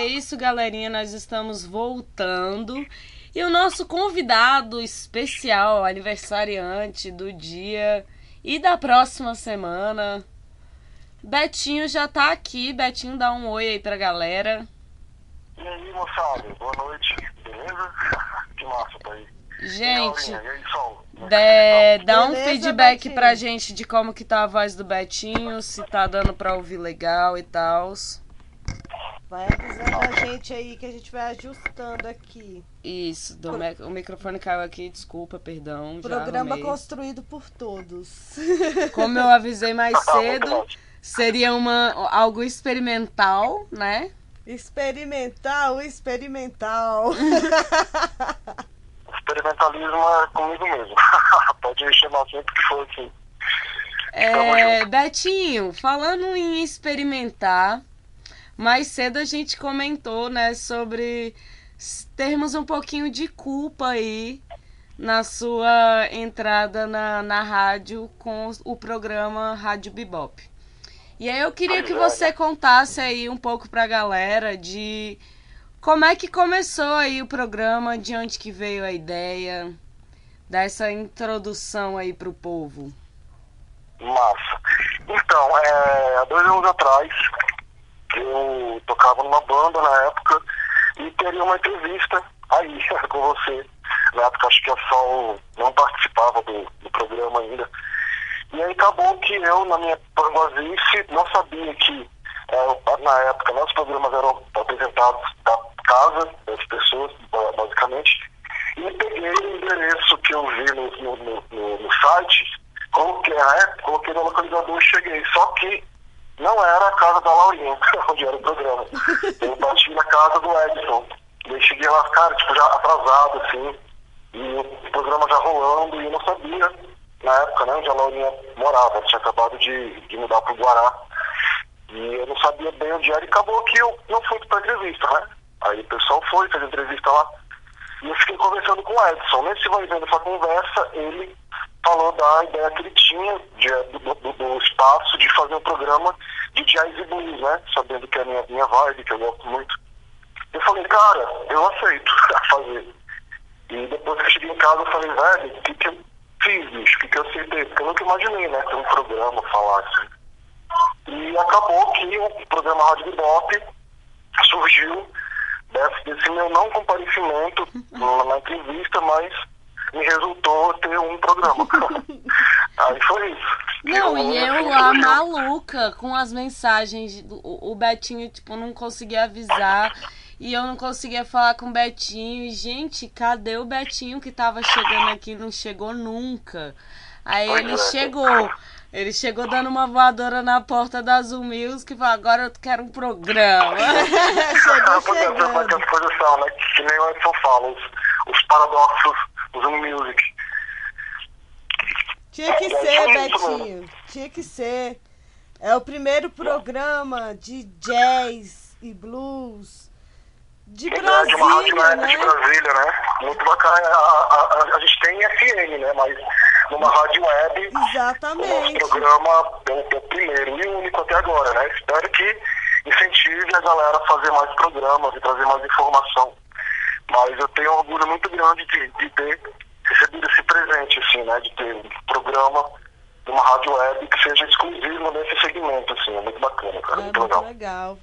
é isso, galerinha. Nós estamos voltando. E o nosso convidado especial, aniversariante do dia e da próxima semana, Betinho já tá aqui. Betinho, dá um oi aí pra galera. E aí, moçada, boa noite, beleza? Que massa tá aí. Gente, E aí, Sol? dê- dá um Beleza, feedback Betinho? pra gente de como que tá a voz do Betinho, se tá dando pra ouvir legal e tal. Vai avisando a gente aí que a gente vai ajustando aqui. Isso, do me- o microfone caiu aqui, desculpa, perdão. Programa construído por todos. Como eu avisei mais Tá, muito cedo, seria uma, algo experimental, né? experimental, experimental. Experimentalismo é comigo mesmo. Pode chamar sempre que for assim. É, Betinho, falando em experimentar, mais cedo a gente comentou, né, sobre termos um pouquinho de culpa aí na sua entrada na, na rádio com o programa Rádio Bebop. E aí eu queria que você contasse aí um pouco pra galera de como é que começou aí o programa, de onde que veio a ideia, dessa introdução aí pro povo. Massa. Então, é, há dois anos atrás, eu tocava numa banda na época e teria uma entrevista aí com você. Na época, acho que a Sol não participava do, do programa ainda. E aí acabou que eu, na minha panguazice, não sabia que, é, na época, né, os programas eram apresentados da casa das pessoas, ba- basicamente. E peguei o endereço que eu vi no, no, no- no- no site, coloquei, né, coloquei no localizador e cheguei. Só que não era a casa da Laurinha, onde era o programa. Eu bati na casa do Edson. E aí cheguei lá, cara, tipo, já atrasado, assim, e o programa já rolando, e eu não sabia, na época, né, onde a Laurinha morava. Ela tinha acabado de, de mudar pro Guará. E eu não sabia bem onde era, e acabou que eu não fui pra entrevista, né? Aí o pessoal foi, fez entrevista lá. E eu fiquei conversando com o Edson. Nesse vai vendo essa conversa, ele falou da ideia que ele tinha de, do, do- do espaço de fazer um programa de jazz e blues, né? Sabendo que é a minha, minha vibe, que eu gosto muito. Eu falei, cara, eu aceito fazer. E depois que eu cheguei em casa, eu falei, velho, o que, que eu fiz, bicho? O que, que eu aceitei? Porque eu nunca imaginei, né? Ter um programa, falar assim. E acabou que o programa Rádio Bebop surgiu desse, desse meu não comparecimento na entrevista, mas me resultou ter um programa. Aí foi isso. Não, E eu lá maluca com as mensagens. O, o Betinho, tipo, não conseguia avisar. E eu não conseguia falar com o Betinho. E, gente, cadê o Betinho que tava chegando aqui? Não chegou nunca. Aí Pois ele é. chegou. Ele chegou dando uma voadora na porta da Zoom Music e falou: agora eu quero um programa. Chegou chegando. as coisas são, né? Que nem o Edson fala, os, os paradoxos do Zoom Music. Tinha que É, ser, isso Betinho. Tinha que ser. É o primeiro programa de jazz e blues de É, de uma rádio Brasília, web né? de Brasília, né? Muito bacana. A, a, a, gente tem FM, né? Mas numa rádio web, o nosso Exatamente. programa é o, é o primeiro e único até agora, né? Espero que incentive a galera a fazer mais programas e trazer mais informação. Mas eu tenho um orgulho muito grande de, de ter recebido esse presente, assim, né? De ter um programa de uma rádio web que seja exclusivo nesse segmento, assim. É muito bacana, cara. É muito muito legal. legal.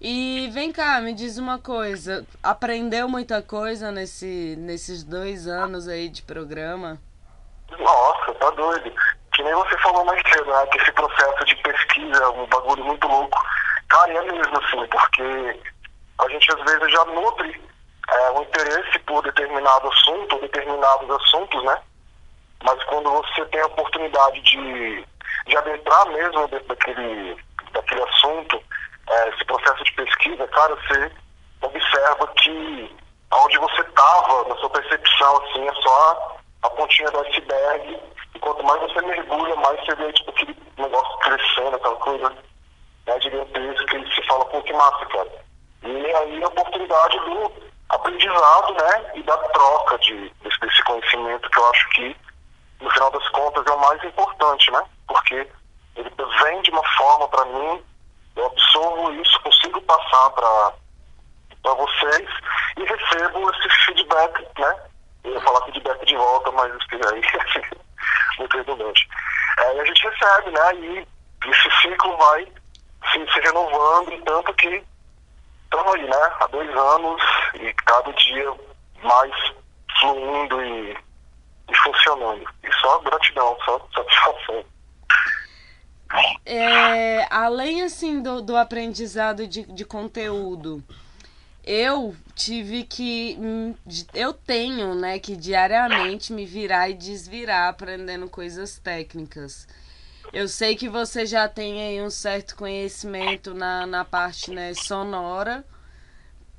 E vem cá, me diz uma coisa. Aprendeu muita coisa nesse, nesses dois anos aí de programa? Nossa, tá doido. Que nem você falou mais cedo, né? Que esse processo de pesquisa é um bagulho muito louco. Cara, e é mesmo assim, porque a gente às vezes já nutre é, um interesse por determinado assunto, determinados assuntos, né? Mas quando você tem a oportunidade de, de adentrar mesmo dentro daquele, daquele assunto, é, esse processo de pesquisa, cara, você observa que onde você estava, na sua percepção, assim, é só a, pontinha do iceberg. E quanto mais você mergulha, mais você vê tipo, aquele negócio crescendo, aquela coisa né, gigantesca, e você fala, pô, que massa, cara. E aí a oportunidade do aprendizado, né, e da troca de, desse, desse conhecimento que eu acho que, no final das contas, é o mais importante, né? Porque ele vem de uma forma para mim, eu absorvo isso, consigo passar para vocês e recebo esse feedback, né? Eu ia falar feedback de volta, mas aí muito redundante. E a gente recebe, né? E esse ciclo vai se, se renovando, tanto que estamos aí, né? Há dois anos e cada dia mais fluindo e, e funcionando. E só gratidão, só satisfação. É, além assim do, do aprendizado de, de conteúdo, eu tive que. Hum, eu tenho, né, que diariamente me virar e desvirar aprendendo coisas técnicas. Eu sei que você já tem aí um certo conhecimento na, na parte né, sonora,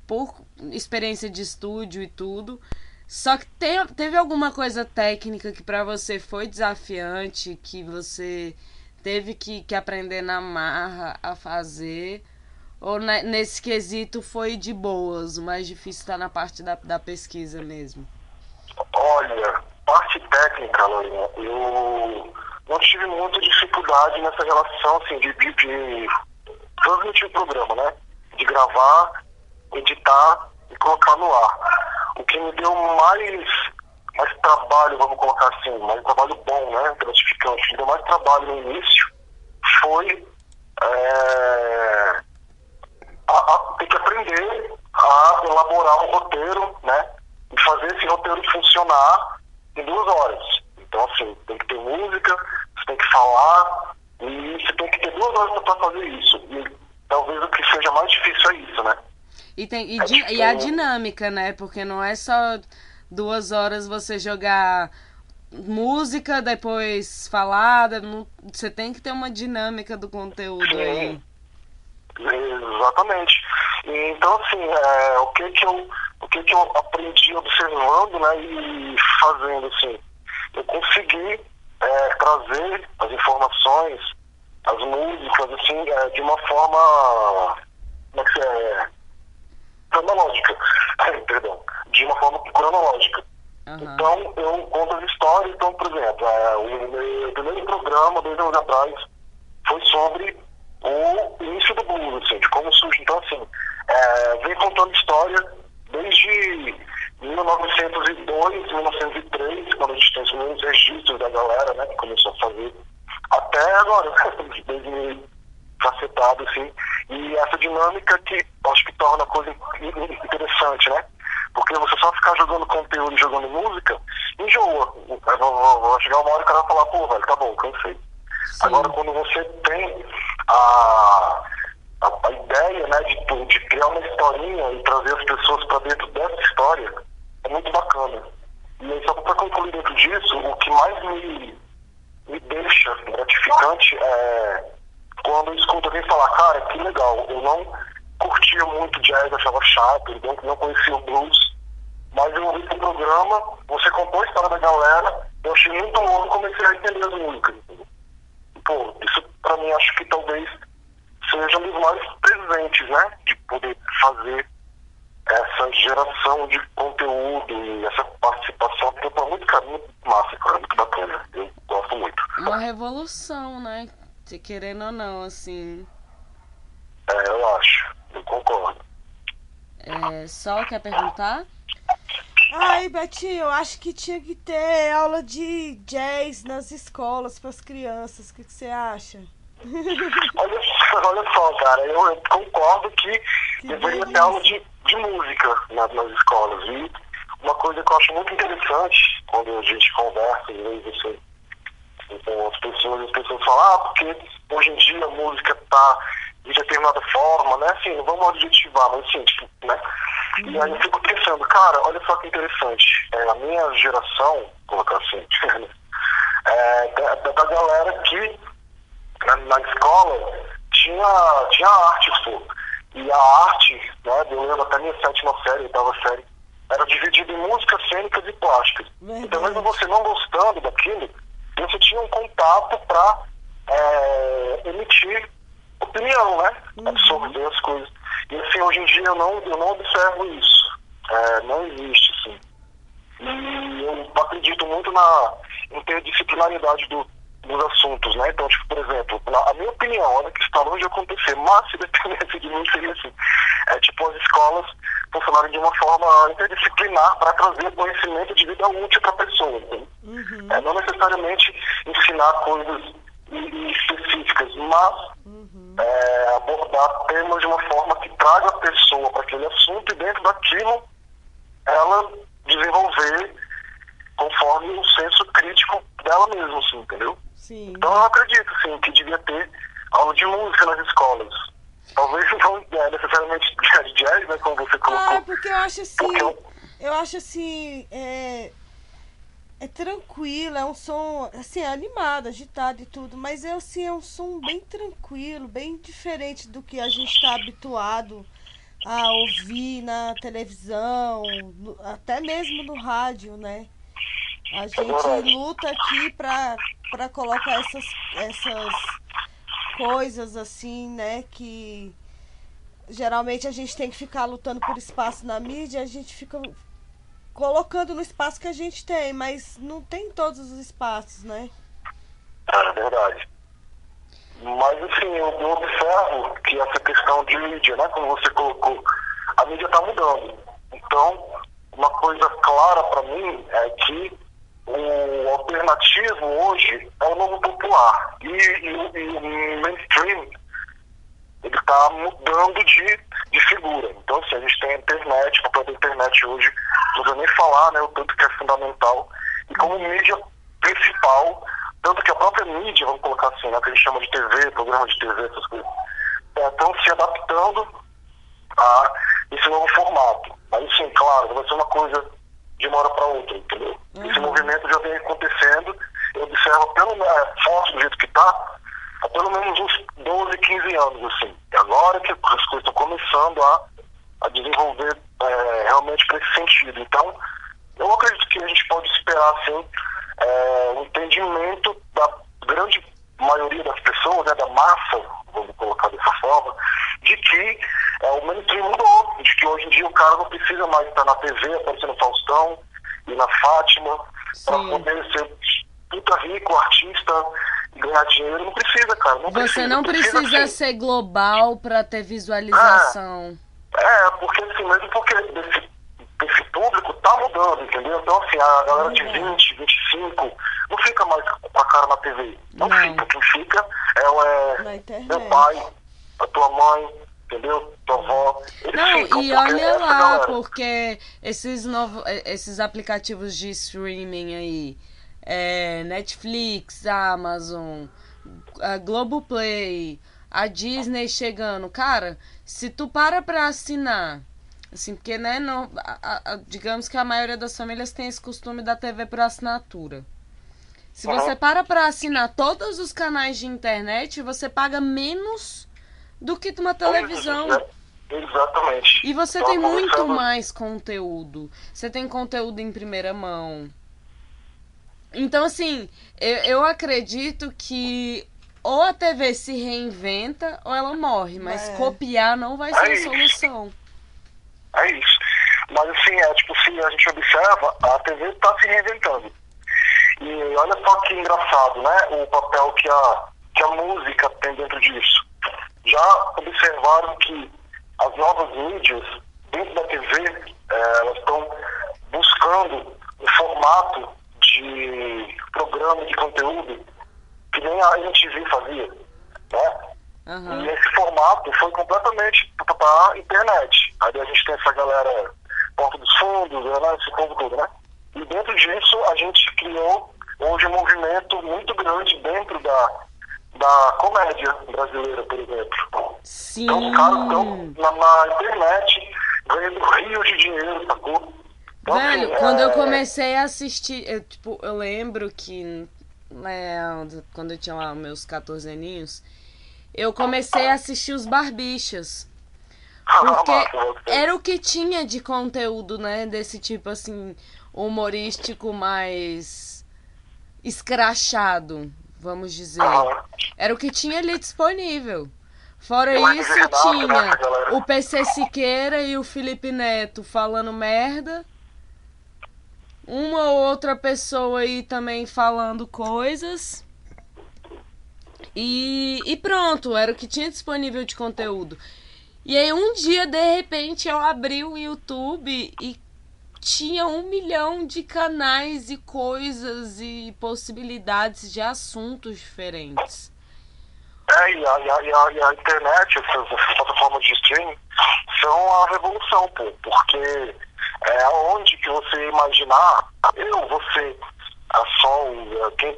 por experiência de estúdio e tudo. Só que teve alguma coisa técnica que para você foi desafiante, que você teve que, que aprender na marra a fazer? Ou nesse quesito foi de boas? O mais difícil está na parte da, da pesquisa mesmo? Olha, parte técnica, Lorena, eu não tive muita dificuldade nessa relação assim, de, de, de transmitir o programa, né? De gravar, editar e colocar no ar. O que me deu mais, mais trabalho, vamos colocar assim, mais trabalho bom, né? Gratificante, me deu mais trabalho no início foi é, a, a, ter que aprender a elaborar um roteiro, né? E fazer esse roteiro funcionar em duas horas. Então, assim, tem que ter música, você tem que falar, e você tem que ter duas horas para fazer isso. E talvez o que seja mais difícil é isso, né? E, tem, e, é di, e a dinâmica, né? Porque não é só duas horas você jogar música, depois falada. Não, você tem que ter uma dinâmica do conteúdo Sim. aí. Exatamente. Então, assim, é, o, que que eu, o que que eu aprendi observando né, e fazendo, assim, eu consegui é, trazer as informações, as músicas, assim, é, de uma forma, como é que é, cronológica, perdão, de uma forma cronológica. Uhum. Então, eu conto as histórias. Então, por exemplo, é, o meu primeiro programa, dois anos atrás, foi sobre o início do blues, assim, de como surge. Então, assim, é, vem contando história desde 1902, 1903, quando a gente tem os primeiros registros da galera, né, que começou a fazer, até agora, 2000 facetado, assim. E essa dinâmica que acho que torna a coisa interessante, né? Porque você só ficar jogando conteúdo e jogando música, enjoa. Vai chegar uma hora e o cara vai falar, pô, velho, tá bom, cansei. Sim. Agora, quando você tem a, a, a ideia né, de, de criar uma historinha e trazer as pessoas para dentro dessa história, é muito bacana. E aí, só para concluir dentro disso, o que mais me, me deixa gratificante é quando eu escuto alguém falar, cara, que legal, eu não curtia muito jazz, achava chato, não, conhecia o blues, mas eu ouvi o programa, você contou a história da galera, eu achei muito louco e comecei a entender as músicas. Pô, isso pra mim acho que talvez seja um dos mais presentes, né? De poder fazer essa geração de conteúdo e essa participação, porque é muito carinho, muito massa, cara, muito bacana. Eu gosto muito. Uma revolução, né? Se querendo ou não, assim. É, eu acho. Eu concordo. É, Sol quer perguntar? Ai, Betinho, eu acho que tinha que ter aula de jazz nas escolas para as crianças. O que, que você acha? Olha, olha só, cara, eu, eu concordo que, que deveria ter aula de, de música nas, nas escolas. E uma coisa que eu acho muito interessante, quando a gente conversa, às vezes, assim, com as pessoas, as pessoas falam, ah, porque hoje em dia a música está de determinada forma, né? Assim, não vamos adjetivar, mas assim, tipo, né? Uhum. E aí eu fico pensando, cara, olha só que interessante. É, a minha geração, colocar assim, é, da, da, galera que na, na, escola tinha, tinha arte, pô. E a arte, né, eu lembro até minha sétima série, oitava série, era dividida em músicas cênicas e plásticas. Então mesmo você não gostando daquilo, você tinha um contato para é, emitir opinião, né? Uhum. Absorver as coisas. E assim, hoje em dia eu não, eu não observo isso. É, não existe, assim. E eu acredito muito na interdisciplinaridade do, dos assuntos, né? Então, tipo, por exemplo, na, a minha opinião, olha que está longe de acontecer, mas se dependesse de mim seria assim. É tipo as escolas funcionarem de uma forma interdisciplinar para trazer conhecimento de vida útil para a pessoa. Uhum. É, não necessariamente ensinar coisas específicas, mas Uhum. é, abordar temas de uma forma que traga a pessoa para aquele assunto e dentro daquilo ela desenvolver conforme o senso crítico dela mesma, assim, entendeu? Sim. Então eu acredito, sim, que devia ter aula de música nas escolas. Talvez não é, necessariamente de jazz, né, como você Ah, colocou. porque eu acho assim. Porque eu- Eu acho assim. É, é tranquilo, é um som assim, é animado, agitado e tudo, mas é assim, é um som bem tranquilo, bem diferente do que a gente está habituado a ouvir na televisão, no- até mesmo no rádio, né? A gente verdade. luta aqui para para colocar essas, essas coisas assim, né, que geralmente a gente tem que ficar lutando por espaço na mídia, a gente fica colocando no espaço que a gente tem, mas não tem todos os espaços, né? É verdade. Mas, assim, eu, eu observo que essa questão de mídia, né, como você colocou, a mídia está mudando. Então, uma coisa clara para mim é que o alternativo hoje é o novo popular. E, e e o mainstream, ele está mudando de, de figura. Então, assim, a gente tem a internet, o papel da internet hoje, não vou nem falar, né, o tanto que é fundamental. E como mídia principal, tanto que a própria mídia, vamos colocar assim, né, que a gente chama de TV, programa de TV, essas coisas, estão se adaptando a esse novo formato. Aí sim, claro, vai ser uma coisa de uma hora para outra, entendeu? Esse Uhum. movimento já vem acontecendo, eu observo pelo é, forte do jeito que está, há pelo menos uns 12, 15 anos, assim. E agora que as coisas estão começando a, a desenvolver é, realmente para esse sentido. Então, eu acredito que a gente pode esperar, assim, é, um entendimento da grande maioria das pessoas, né, da massa, vamos colocar dessa forma, de que é, o mainstream mudou, de que hoje em dia o cara não precisa mais estar na TV, aparecendo Faustão e na Fátima, para poder ser puta rico, artista, ganhar dinheiro. Não precisa, cara. Não Você precisa, não precisa assim, ser global pra ter visualização. é, porque assim, mesmo porque esse, esse público tá mudando, entendeu? Então, assim, a galera de Uhum. 20, 25 não fica mais com a cara na TV. Não, Não. fica. Quem fica é, é meu pai, a tua mãe, entendeu? Tua avó. Não, e olha lá, galera- porque esses novos, esses aplicativos de streaming aí, é, Netflix, Amazon, a Globoplay, a Disney chegando, cara, se tu para pra assinar, assim, porque, né, não, a- a- digamos que a maioria das famílias tem esse costume da TV por assinatura. Se você para pra assinar todos os canais de internet, você paga menos do que uma televisão. Exatamente. E você Então, tem muito mais conteúdo. Você tem conteúdo em primeira mão. Então, assim, eu, eu acredito que ou a TV se reinventa ou ela morre. Mas É. copiar não vai ser É a isso. solução. É isso. Mas assim, é tipo, se a gente observa, a TV está se reinventando. E olha só que engraçado, né? O papel que a, que a música tem dentro disso. Já observaram que as novas mídias, dentro da TV, eh, elas estão buscando um formato de programa de conteúdo que nem a MTV fazia, né? Aham. E esse formato foi completamente para a internet. Aí a gente tem essa galera Porta dos Fundos, né, esse povo todo, né? E dentro disso a gente criou hoje um movimento muito grande dentro da, da comédia brasileira, por exemplo. Sim. Então os caras estão na, na internet ganhando rios de dinheiro, sacou? Então, Velho, assim, quando eu é- comecei a assistir, eu, tipo, eu lembro que né, quando eu tinha lá meus 14 aninhos, eu comecei a assistir os Barbichas. Porque Ah, massa, era o que tinha de conteúdo, né? Desse tipo assim, humorístico mais escrachado, vamos dizer. Aham. Era o que tinha ali disponível. Fora Eu isso, tinha o PC Siqueira e o Felipe Neto falando merda. Uma ou outra pessoa aí também falando coisas. E, e pronto, era o que tinha disponível de conteúdo. E aí um dia, de repente, eu abri o YouTube e tinha um milhão de canais e coisas e possibilidades de assuntos diferentes. É, e a, e a, e a, e a internet, essas, essas, plataformas de streaming, são a revolução, pô, porque é onde que você imaginar, eu, você, a Sol, quem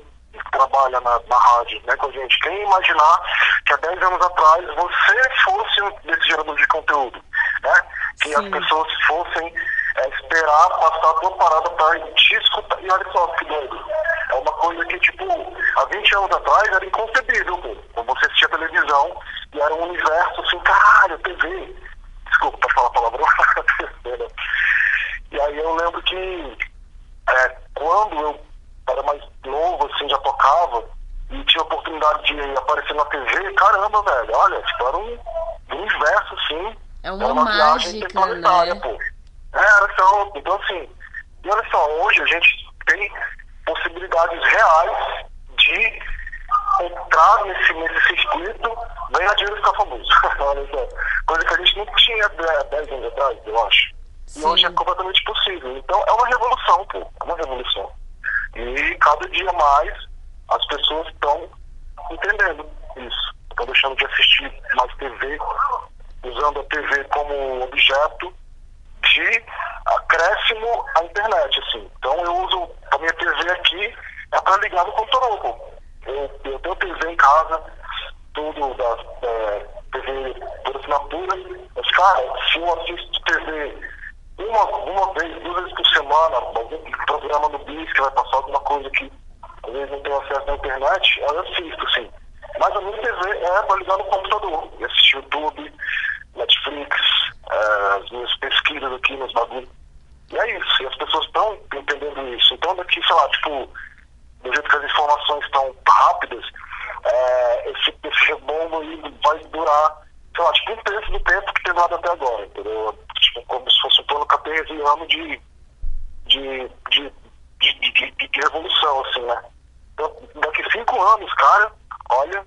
trabalha na, na rádio né, com a gente, quem imaginar que há 10 anos atrás você fosse um desse gerador de conteúdo, né? Que Sim. as pessoas fossem é, esperar passar a tua parada para te escutar. E olha só que doido. É uma coisa que, tipo, há 20 anos atrás era inconcebível, pô. Quando você assistia televisão e era um universo assim, caralho, TV. Desculpa, pode falar palavrão? e aí eu lembro que é, quando eu era mais novo, assim, já tocava e tinha a oportunidade de aparecer na TV, caramba, velho, olha, tipo, era um, um universo, assim. É uma, era uma mágica, viagem interplanetária, né? pô. É, então assim, e olha só, hoje a gente tem possibilidades reais de entrar nesse, nesse circuito, ganhar dinheiro e ficar famoso. olha só. Coisa que a gente não tinha 10 anos atrás, eu acho. Sim. E hoje é completamente possível. Então é uma revolução, pô. É uma revolução. E cada dia mais as pessoas estão entendendo isso. Estão deixando de assistir mais TV, usando a TV como objeto de acréscimo à internet. Assim. Então eu uso a minha TV aqui é para ligar no computador. Eu, eu tenho TV em casa, tudo da é, TV por assinatura, mas cara, se eu assisto TV uma, uma vez, duas vezes por semana, algum programa no BIS que vai passar alguma coisa que às vezes não tem acesso na internet, eu assisto, assim. Mas a minha TV é para ligar no computador e assistir YouTube, Netflix, as minhas pesquisas aqui nos bagulhos. E é isso, e as pessoas estão entendendo isso. Então daqui, sei lá, tipo, do jeito que as informações estão rápidas, é, esse, esse rebombo aí vai durar, sei lá, tipo um terço do tempo que tem dado até agora, entendeu? Tipo, como se fosse um plano cartesiano de, de, de, de, de, de, de revolução, assim, né? Então, daqui cinco anos, cara, olha,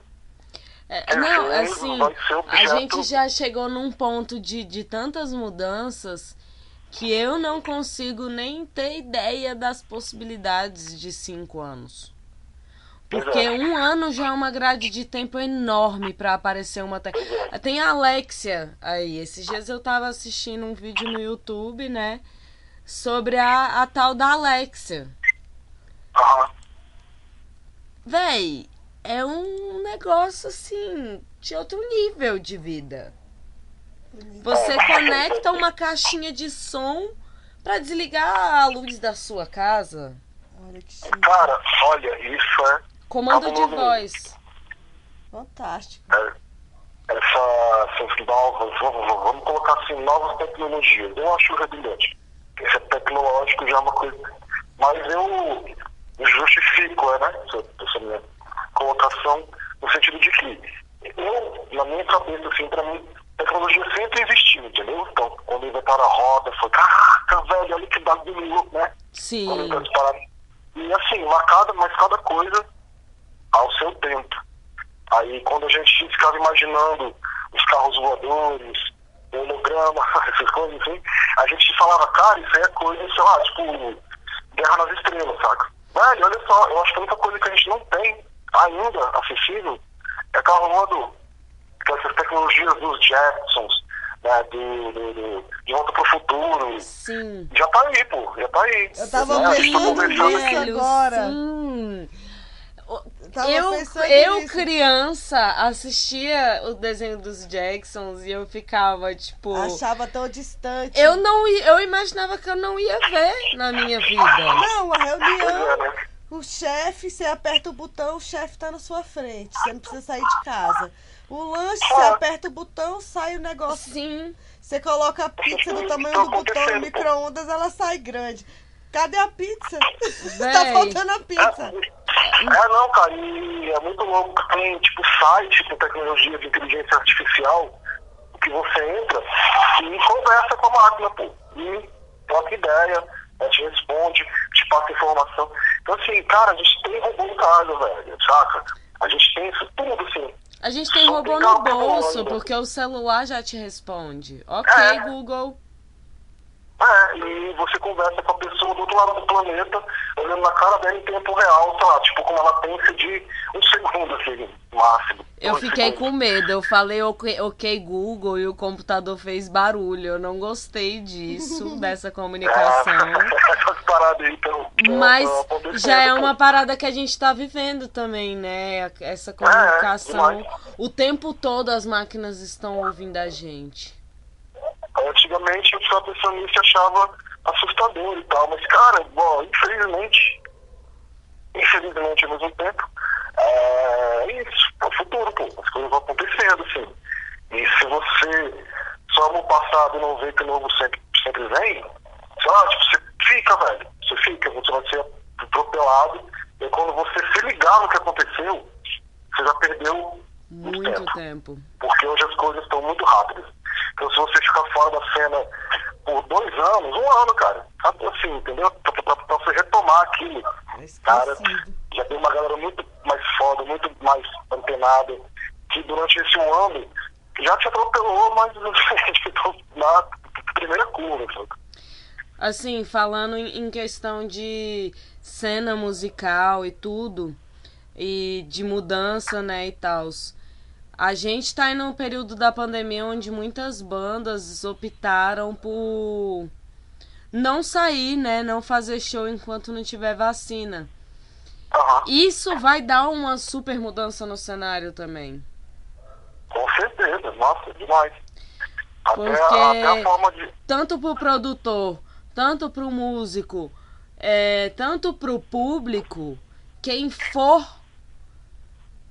é, não, assim, a gente já chegou num ponto de, de tantas mudanças que eu não consigo nem ter ideia das possibilidades de cinco anos. Porque um ano já é uma grade de tempo enorme para aparecer uma. Te... Tem a Alexia aí. Esses dias eu tava assistindo um vídeo no YouTube, né? Sobre a, a tal da Alexia. Véi, é um negócio assim de outro nível de vida. Você conecta uma caixinha de som para desligar a luz da sua casa. Olha que Cara, olha, isso é. Comando de voz. Fantástico. É, essa, essas novas, vamos colocar assim, novas tecnologias. Eu acho redundante. Isso é tecnológico já é uma coisa. Mas eu justifico, né? Essa, essa minha colocação no sentido de que eu, na minha cabeça, assim, para mim, tecnologia sempre existiu, entendeu? Então, quando inventaram a roda, foi, caraca, velho, olha que bagulho, né? Sim. E assim, uma cada, mas cada coisa ao seu tempo. Aí, quando a gente ficava imaginando os carros voadores, o holograma, essas coisas assim, a gente falava, cara, isso aí é coisa, sei lá, tipo, Guerra nas Estrelas, saca? Velho, olha só, eu acho que a única coisa que a gente não tem ainda acessível é carro voador. Que essas tecnologias dos Jetsons, né, do, do, do, de volta pro futuro. Sim. Já tá aí, pô, já tá aí. Eu tava né? pensando nisso agora. Sim. Eu, eu criança, assistia o desenho dos Jacksons e eu ficava, tipo. Achava tão distante. Eu não eu imaginava que eu não ia ver na minha vida. Não, a reunião. O chefe, você aperta o botão, o chefe tá na sua frente. Você não precisa sair de casa. O lanche, você aperta o botão, sai o negócio. Sim. Você coloca a pizza do tamanho do botão no micro-ondas, ela sai grande. Cadê a pizza? tá faltando a pizza. É, é, não, cara, e é muito louco. Tem, tipo, site com tecnologia de inteligência artificial que você entra e conversa com a máquina, pô. E troca ideia a gente responde, te passa informação. Então, assim, cara, a gente tem robô em casa, velho, saca? A gente tem isso tudo, assim. A gente tem Só robô no bolso, porque o celular já te responde. Ok, É. Google. É, e você conversa com a pessoa do outro lado do planeta, olhando na cara dela em tempo real, sei lá, tipo, com uma latência de um segundo, assim, máximo. Eu fiquei segundos. com medo. Eu falei ok, ok, Google e o computador fez barulho. Eu não gostei disso, dessa comunicação. Essas paradas aí tão, tão- Mas já é uma parada que a gente tá vivendo também, né? Essa comunicação. demais. O tempo todo as máquinas estão ouvindo a gente. Antigamente eu ficava pensando nisso e achava assustador e tal, mas cara, bom, infelizmente, infelizmente ao mesmo tempo, é isso, é o futuro, pô, as coisas vão acontecendo, assim. E se você só no passado não vê que o novo sempre, sempre vem, sei lá, tipo, você fica, velho, você fica, você vai ser atropelado, e quando você se ligar no que aconteceu, você já perdeu Muito tempo. porque hoje as coisas estão muito rápidas. Então, se você ficar fora da cena por dois anos, um ano, cara, sabe assim, entendeu? Pra, pra, pra você retomar aquilo, cara, Esquecido. já tem uma galera muito mais foda, muito mais antenada, que durante esse um ano já te atropelou, mas tipo, na primeira curva, sabe? Assim, falando em em questão de cena musical e tudo, e de mudança, né, e tal. A gente tá em um período da pandemia onde muitas bandas optaram por não sair, né, não fazer show enquanto não tiver vacina. Aham, Isso vai dar uma super mudança no cenário também. com certeza, nossa, demais. Até, Porque- a, até a forma de. tanto pro produtor, tanto pro músico, é, tanto pro público, quem for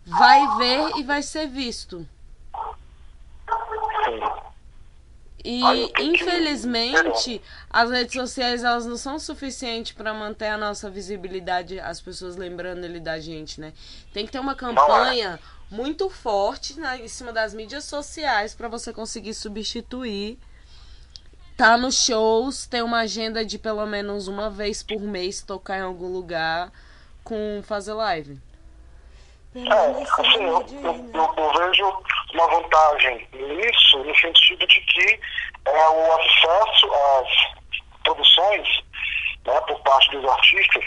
vai ver e vai ser visto. Sim, E infelizmente as redes sociais elas não são suficientes para manter a nossa visibilidade, as pessoas lembrando ele da gente, né? Tem que ter uma campanha muito forte né, em cima das mídias sociais para você conseguir substituir. Tá nos shows, ter uma agenda de pelo menos uma vez por mês tocar em algum lugar com fazer live. É, assim, eu, eu- eu vejo uma vantagem nisso, no sentido de que é, o acesso às produções né, por parte dos artistas,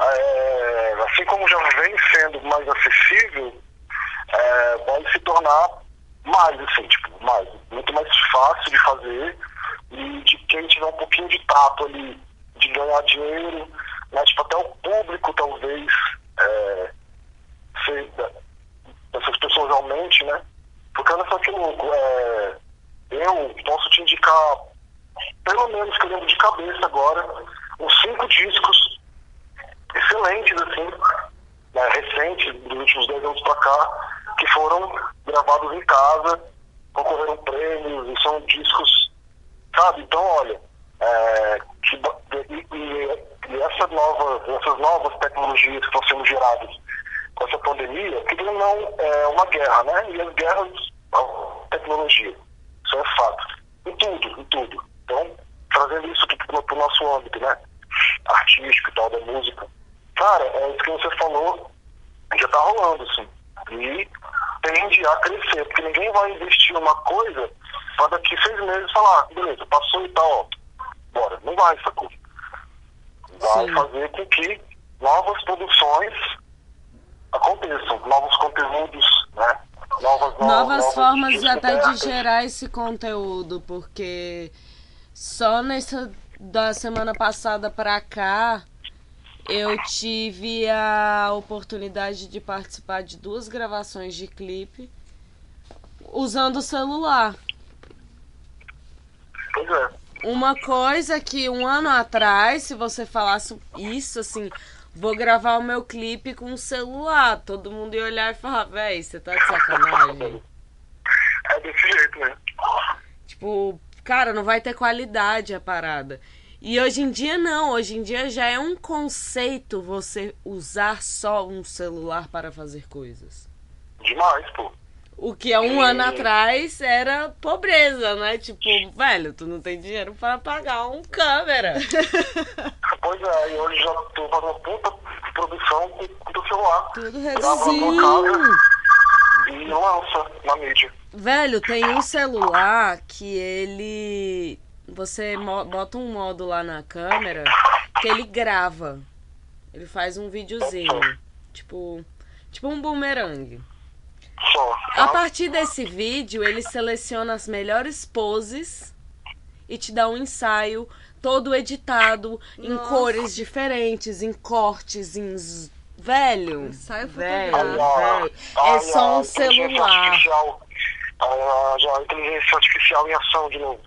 é, assim como já vem sendo mais acessível, é, vai se tornar mais, assim, tipo, mais, muito mais fácil de fazer e de quem tiver um pouquinho de tato ali de ganhar dinheiro, né, tipo, até o público talvez é, ser, essas pessoas aumente, né? Porque olha só que louco, é, eu posso te indicar, pelo menos que eu lembro de cabeça agora, uns cinco discos excelentes, assim, né, recentes, dos últimos 10 anos pra cá, que foram gravados em casa, concorreram prêmios, e são discos, sabe? Então, olha, é, que e, e- e essa nova, essas novas tecnologias que estão sendo geradas com essa pandemia, que não é uma guerra, né? E as guerras, a tecnologia, isso é fato. Em tudo, em tudo. Então, trazendo isso para o nosso âmbito, né? Artístico e tal, da música. Cara, é isso que você falou, já tá rolando, assim. E tende a crescer, porque ninguém vai investir numa coisa para daqui seis meses falar, "Ah, beleza, passou e tal, ó, bora. Não vai, sacou? Vai Sim. fazer com que novas produções aconteçam, novos conteúdos, né? Novas, novas, novas formas até de gerar esse conteúdo, porque só nessa da semana passada pra cá eu tive a oportunidade de participar de duas gravações de clipe usando o celular. Pois é. Uma coisa que um ano atrás, se você falasse isso, assim, vou gravar o meu clipe com o celular, todo mundo ia olhar e falar, véi, você tá de sacanagem. É desse jeito, né? Tipo, cara, não vai ter qualidade a parada. E hoje em dia não, hoje em dia já é um conceito você usar só um celular para fazer coisas. Demais, pô. O que há um ano atrás era pobreza, né? Tipo, velho, tu não tem dinheiro para pagar um câmera. Pois é, e hoje já tô fazendo puta produção com com o teu celular. Tudo reduzido. e lança na mídia. Velho, tem um celular que ele. Você bota um modo lá na câmera que ele grava. Ele faz um videozinho. Tipo. Tipo um boomerang. Só. A partir desse vídeo, ele seleciona as melhores poses e te dá um ensaio todo editado Nossa. em cores diferentes, em cortes, em velho. Ensaio velho, velho. É só um celular. A, inteligência artificial em ação de novo.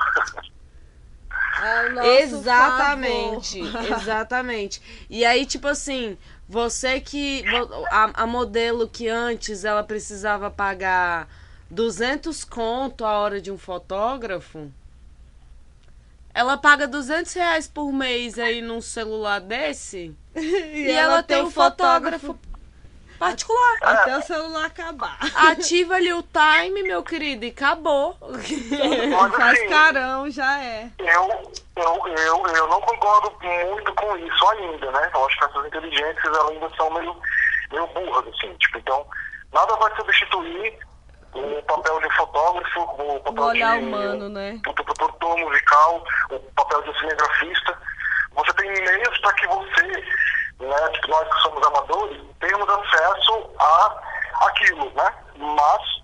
Exatamente, exatamente. E aí, tipo assim, você que. A, a modelo que antes ela precisava pagar 200 conto a hora de um fotógrafo. Ela paga 200 reais por mês aí num celular desse. e, e ela, ela, tem um fotógrafo, fotógrafo particular. Até o celular acabar. Ativa ali o time, meu querido, e acabou. Faz assim, carão, já é. Eu, eu, eu, eu não concordo muito com isso ainda, né? Eu acho que essas inteligências elas ainda são meio, meio burras, assim. Tipo, então, nada vai substituir o papel de fotógrafo, o papel o de humano, né? o produtor musical, o papel de cinegrafista. Você tem meios para que você né, tipo, nós que somos amadores, temos acesso a aquilo, né? Mas,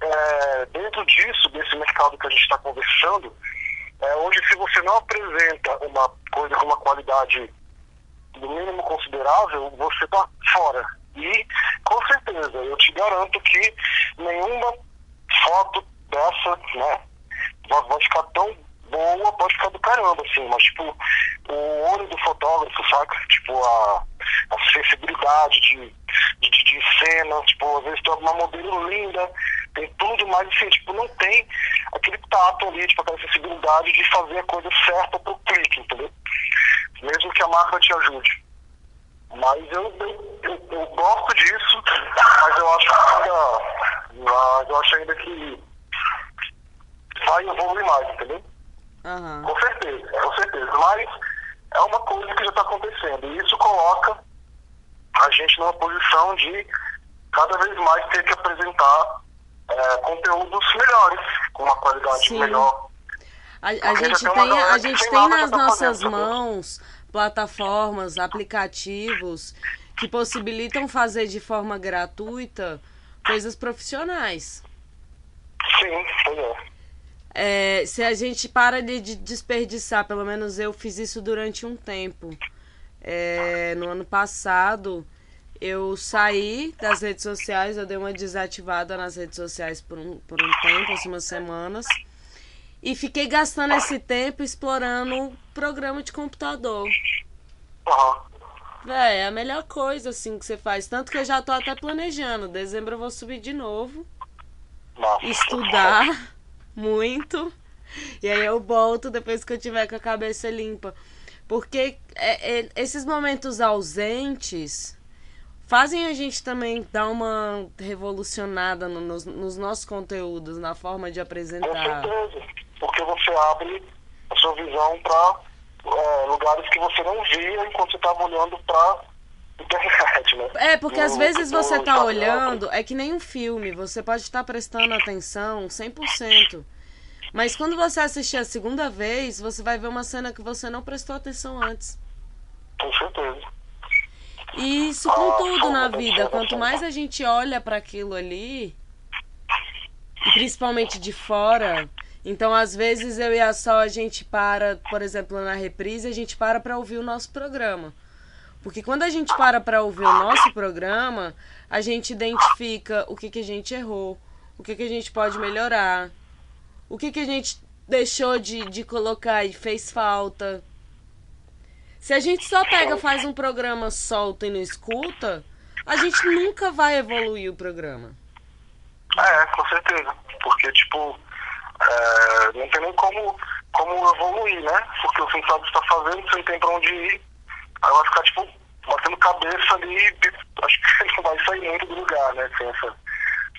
é, dentro disso, desse mercado que a gente está conversando, é, se você não apresenta uma coisa com uma qualidade no mínimo considerável, você está fora. E, com certeza, eu te garanto que nenhuma foto dessa, né, vai ficar tão boa, pode ficar do caramba, assim, mas, tipo, o olho do fotógrafo, saca? Tipo, a, a sensibilidade de, de, de, cena, tipo, às vezes tem uma modelo linda, tem tudo, mas, assim, tipo, não tem aquele tato ali, tipo, aquela sensibilidade de fazer a coisa certa pro clique, entendeu? Mesmo que a marca te ajude. Mas eu, eu, eu, eu gosto disso, mas eu acho ainda, mas eu acho ainda que vai evoluir mais, entendeu? Uhum. Com certeza, com certeza. Mas é uma coisa que já está acontecendo. E isso coloca a gente numa posição de cada vez mais ter que apresentar é, conteúdos melhores, com uma qualidade Sim. melhor. A, a gente tem, a gente tem nas tá nossas mãos plataformas, aplicativos que possibilitam fazer de forma gratuita coisas profissionais. Sim, pois é. É, se a gente para de desperdiçar, pelo menos eu fiz isso durante um tempo. É, no ano passado, eu saí das redes sociais, eu dei uma desativada nas redes sociais por um, por um tempo, algumas semanas. E fiquei gastando esse tempo explorando programa de computador. Uhum. É, a melhor coisa assim que você faz. Tanto que eu já tô até planejando. Dezembro eu vou subir de novo. Nossa. Estudar muito. E aí eu volto depois que eu tiver com a cabeça limpa. Porque é, é, esses momentos ausentes fazem a gente também dar uma revolucionada no, nos, nos, nossos conteúdos, na forma de apresentar. Com certeza. Porque você abre a sua visão para é, lugares que você não via enquanto você estava olhando para né? É, porque às vezes você tá olhando, é que nem um filme, você pode estar prestando atenção 100%. Mas quando você assistir a segunda vez, você vai ver uma cena que você não prestou atenção antes. Com certeza. E isso com ah, tudo na vida. Quanto mais a gente olha para aquilo ali, e principalmente de fora, então às vezes eu e a Sol a gente para, por exemplo, na reprise, a gente para para ouvir o nosso programa. Porque quando a gente para para ouvir o nosso programa, a gente identifica o que, que a gente errou, o que, que a gente pode melhorar, o que, que a gente deixou de, de colocar e fez falta. Se a gente só pega, faz um programa solto e não escuta, a gente nunca vai evoluir o programa. É, com certeza. Porque, tipo, é, não tem nem como, como evoluir, né? Porque você não sabe o que está fazendo, você não tem pra onde ir. Aí vai ficar, tipo, batendo cabeça ali e acho que não vai sair muito do lugar, né? Sem essa,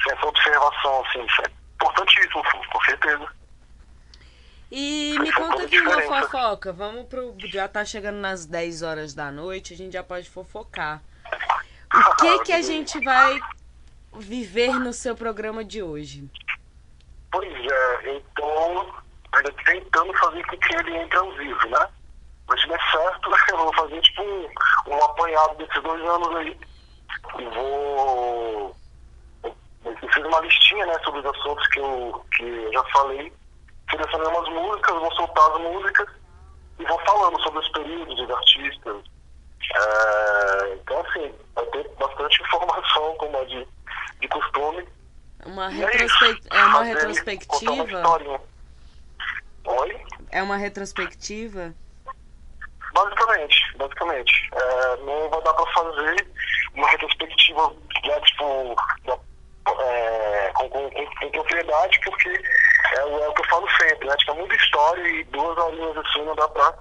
sem essa observação, assim. Isso é importantíssimo, com certeza. E me conta aqui uma fofoca. Vamos pro. Já tá chegando nas 10 horas da noite, a gente já pode fofocar. O que que a gente vai viver no seu programa de hoje? Pois é, eu tô ainda tentando fazer com que ele entre ao vivo, né? Mas se der certo, eu vou fazer tipo um, um apanhado desses dois anos aí. E vou. Eu fiz uma listinha, né, sobre os assuntos que eu, que eu já falei. Selecionei umas músicas, vou soltar as músicas e vou falando sobre os períodos dos artistas. É, então, assim, vai ter bastante informação, como é de, de costume. Uma, é retrospec... isso. é uma Fazer- uma retrospectiva? historinha. Oi? É uma retrospectiva? Basicamente. É, não vai dar pra fazer uma retrospectiva né, tipo, da- é, com, com, com, propriedade, porque é, o- é o que eu falo sempre, né? Tipo, é muita história e duas horinhas assim não dá pra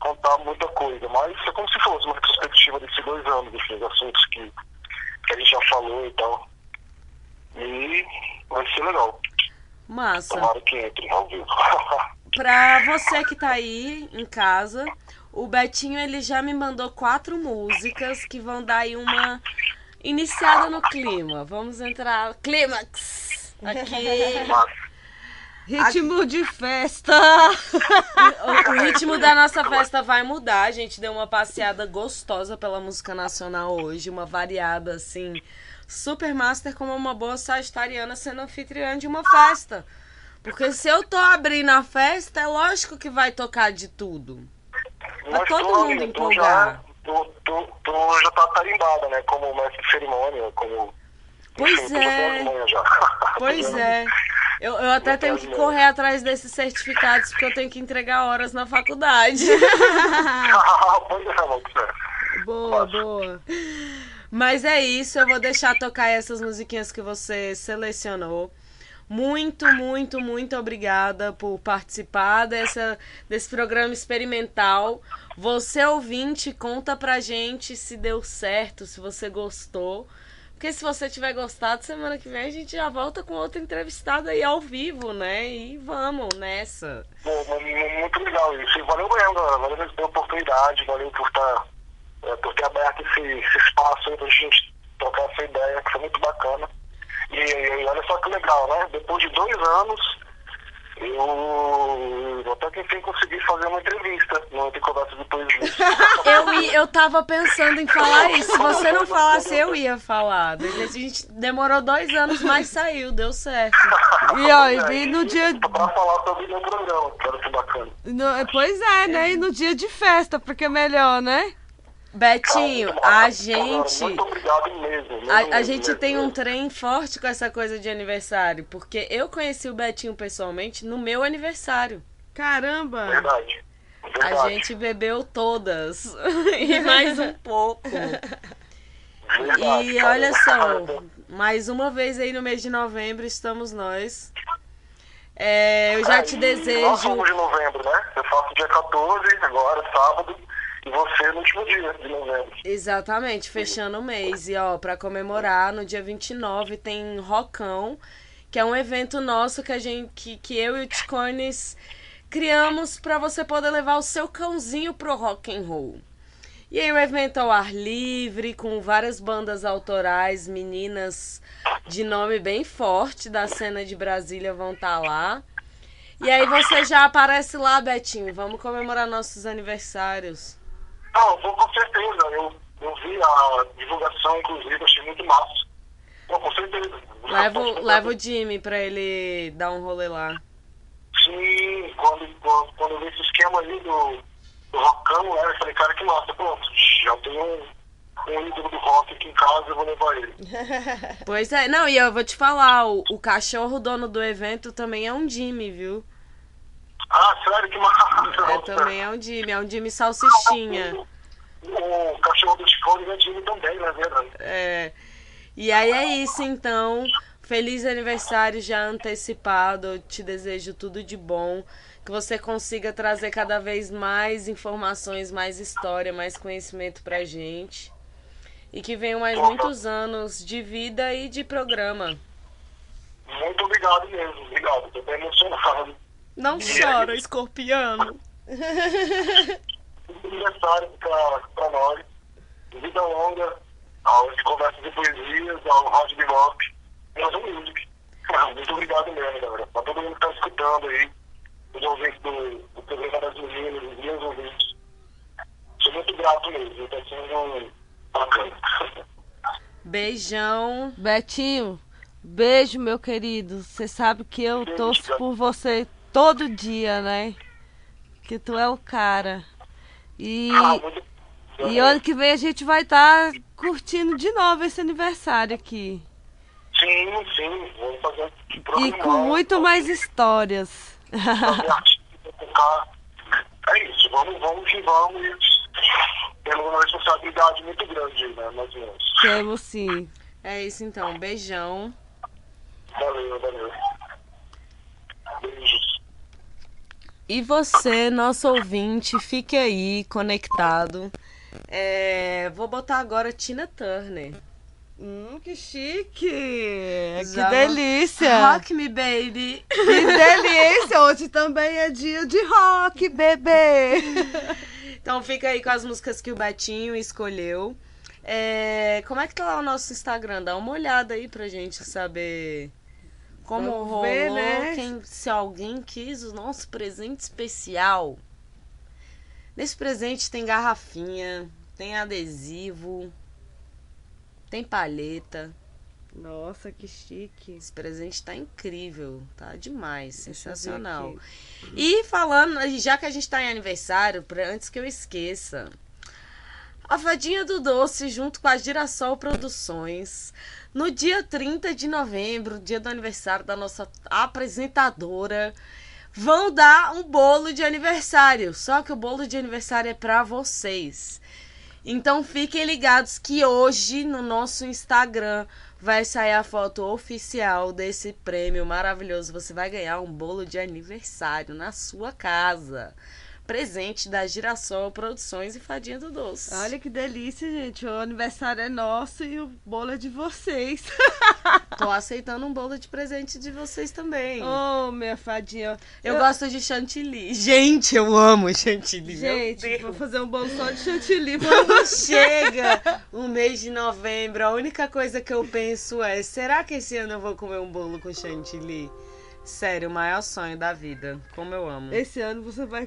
contar muita coisa. Mas é como se fosse uma retrospectiva desses dois anos, desses assuntos que, que a gente já falou e tal. E vai ser legal. Massa. Tomara que entre ao vivo. Pra você que tá aí em casa, o Betinho ele já me mandou quatro músicas que vão dar aí uma iniciada no clima. Vamos entrar. Clímax! Aqui. Ritmo de festa! O, o ritmo da nossa festa vai mudar. A gente deu uma passeada gostosa pela música nacional hoje, uma variada assim. Super master como uma boa sagitariana sendo anfitriã de uma festa. Porque se eu tô abrindo a festa, é lógico que vai tocar de tudo. Mas todo tu, mundo tu já, tu, tu, tu já tá tarimbada, né? Como mestre de cerimônia, como. Pois enfim, é. Pois é. Eu, eu até tenho que correr atrás desses certificados porque eu tenho que entregar horas na faculdade. é, é. Boa, boa. Mas é isso, eu vou deixar tocar essas musiquinhas que você selecionou. Muito, muito, muito obrigada por participar dessa, desse programa experimental. Você ouvinte, conta pra gente se deu certo, se você gostou. Porque se você tiver gostado, semana que vem a gente já volta com outra entrevistada aí ao vivo, né? E vamos nessa. Muito legal isso. Valeu mesmo. Valeu pela oportunidade, valeu por, tá, é, por ter aberto esse, esse espaço aí pra gente trocar essa ideia, que foi muito bacana. E, e olha só que legal, né? Depois de dois anos, eu, até que enfim consegui fazer uma entrevista no Conversas de Poesia. Eu, ia- eu tava pensando em falar isso. Se você não falasse, eu ia falar. A gente demorou dois anos, mas saiu, deu certo. E ó, e no dia. Pra falar sobre meu programa, que era bacana. no- pois é, né? E no dia de festa, porque é melhor, né? Betinho, a gente. Muito obrigado mesmo. mesmo, A, a gente mesmo, tem um trem forte com essa coisa de aniversário, porque eu conheci o Betinho pessoalmente no meu aniversário. Caramba! Verdade. A Verdade. gente bebeu todas e mais um pouco. Verdade, E olha só, mais uma vez aí no mês de novembro estamos nós. É, eu já É, te e Nós desejo. somos de novembro, né? Eu faço dia 14, agora, sábado, e você no último dia de novembro. Exatamente, fechando o mês. E ó, pra comemorar, no dia 29 tem Rocão, que é um evento nosso que a gente que, que eu e o Ticones criamos pra você poder levar o seu cãozinho pro rock and roll. E aí o evento ao ar livre, com várias bandas autorais, meninas de nome bem forte da cena de Brasília vão estar lá. E aí você já aparece lá, Betinho. Vamos comemorar nossos aniversários. Não, vou com certeza. Eu, eu vi a divulgação, inclusive, achei muito massa. Pô, com certeza. Leva, o- leva o Jimmy pra ele dar um rolê lá. Sim, quando, quando, quando eu vi esse esquema aí do, do rockão, né? Eu falei, cara, que massa. Pronto, já tenho um, um ídolo do rock aqui em casa, eu vou levar ele. Pois é, não, e eu vou te falar, o, o cachorro dono do evento também é um Jimmy, viu? Ah, sério, que massa. É, também é um Jimmy, é um Jimmy salsichinha. O, o cachorro do Ticone é Jimmy também, na verdade. É. E aí é isso, então. Feliz aniversário já antecipado. Eu te desejo tudo de bom. Que você consiga trazer cada vez mais informações, mais história, mais conhecimento pra gente. E que venham mais muitos anos de vida e de programa. Muito obrigado mesmo, obrigado. Tô bem emocionado. Não chora, escorpiano. Muito aniversário pra, pra nós. Vida longa, Onde conversas e poesias, ao Rádio Bebop e aos Music. Muito obrigado mesmo, galera. Pra todo mundo que tá escutando aí, os ouvintes do, do programa das meninas, os meus ouvintes. Sou muito grato mesmo, tá sendo bacana. Beijão. Betinho, beijo, meu querido. Você sabe que eu torço por você todo dia, né? Que tu é o cara. E, Ah, muito- e ano que vem a gente vai estar curtindo de novo esse aniversário aqui. Sim, sim, vamos fazer um E com muito mais histórias. É isso, vamos, vamos que vamos temos uma responsabilidade muito grande aí, né, nós mesmos. Temos sim. É isso então. Beijão. Valeu, valeu. Beijos. E você, nosso ouvinte, fique aí conectado. É, vou botar agora Tina Turner. Hum, que chique! Já- Que delícia! Rock me, baby. Que delícia! Hoje também é dia de rock, bebê! Então fica aí com as músicas que o Betinho escolheu. É, como é que tá lá o nosso Instagram? Dá uma olhada aí pra gente saber como Vamos rolou, ver, né? quem, se alguém quis o nosso presente especial. Nesse presente tem garrafinha, tem adesivo, tem palheta. Nossa, que chique! Esse presente tá incrível, tá demais, sensacional. E falando, já que a gente tá em aniversário, pra- antes que eu esqueça, a Fadinha do Doce, junto com a Girassol Produções, no dia 30 de novembro, dia do aniversário da nossa apresentadora, vão dar um bolo de aniversário. Só que o bolo de aniversário é pra vocês. Então fiquem ligados que hoje no nosso Instagram vai sair a foto oficial desse prêmio maravilhoso. Você vai ganhar um bolo de aniversário na sua casa. Presente da Girassol Produções e Fadinha do Doce. Olha que delícia, gente. O aniversário é nosso e o bolo é de vocês. Tô aceitando um bolo de presente de vocês também. Oh, minha fadinha. eu, gosto de chantilly. Gente, eu amo chantilly. Gente, vou fazer um bolo só de chantilly. Quando chega o mês de novembro, a única coisa que eu penso é: será que esse ano eu vou comer um bolo com chantilly? Sério, o maior sonho da vida. Como eu amo. Esse ano você vai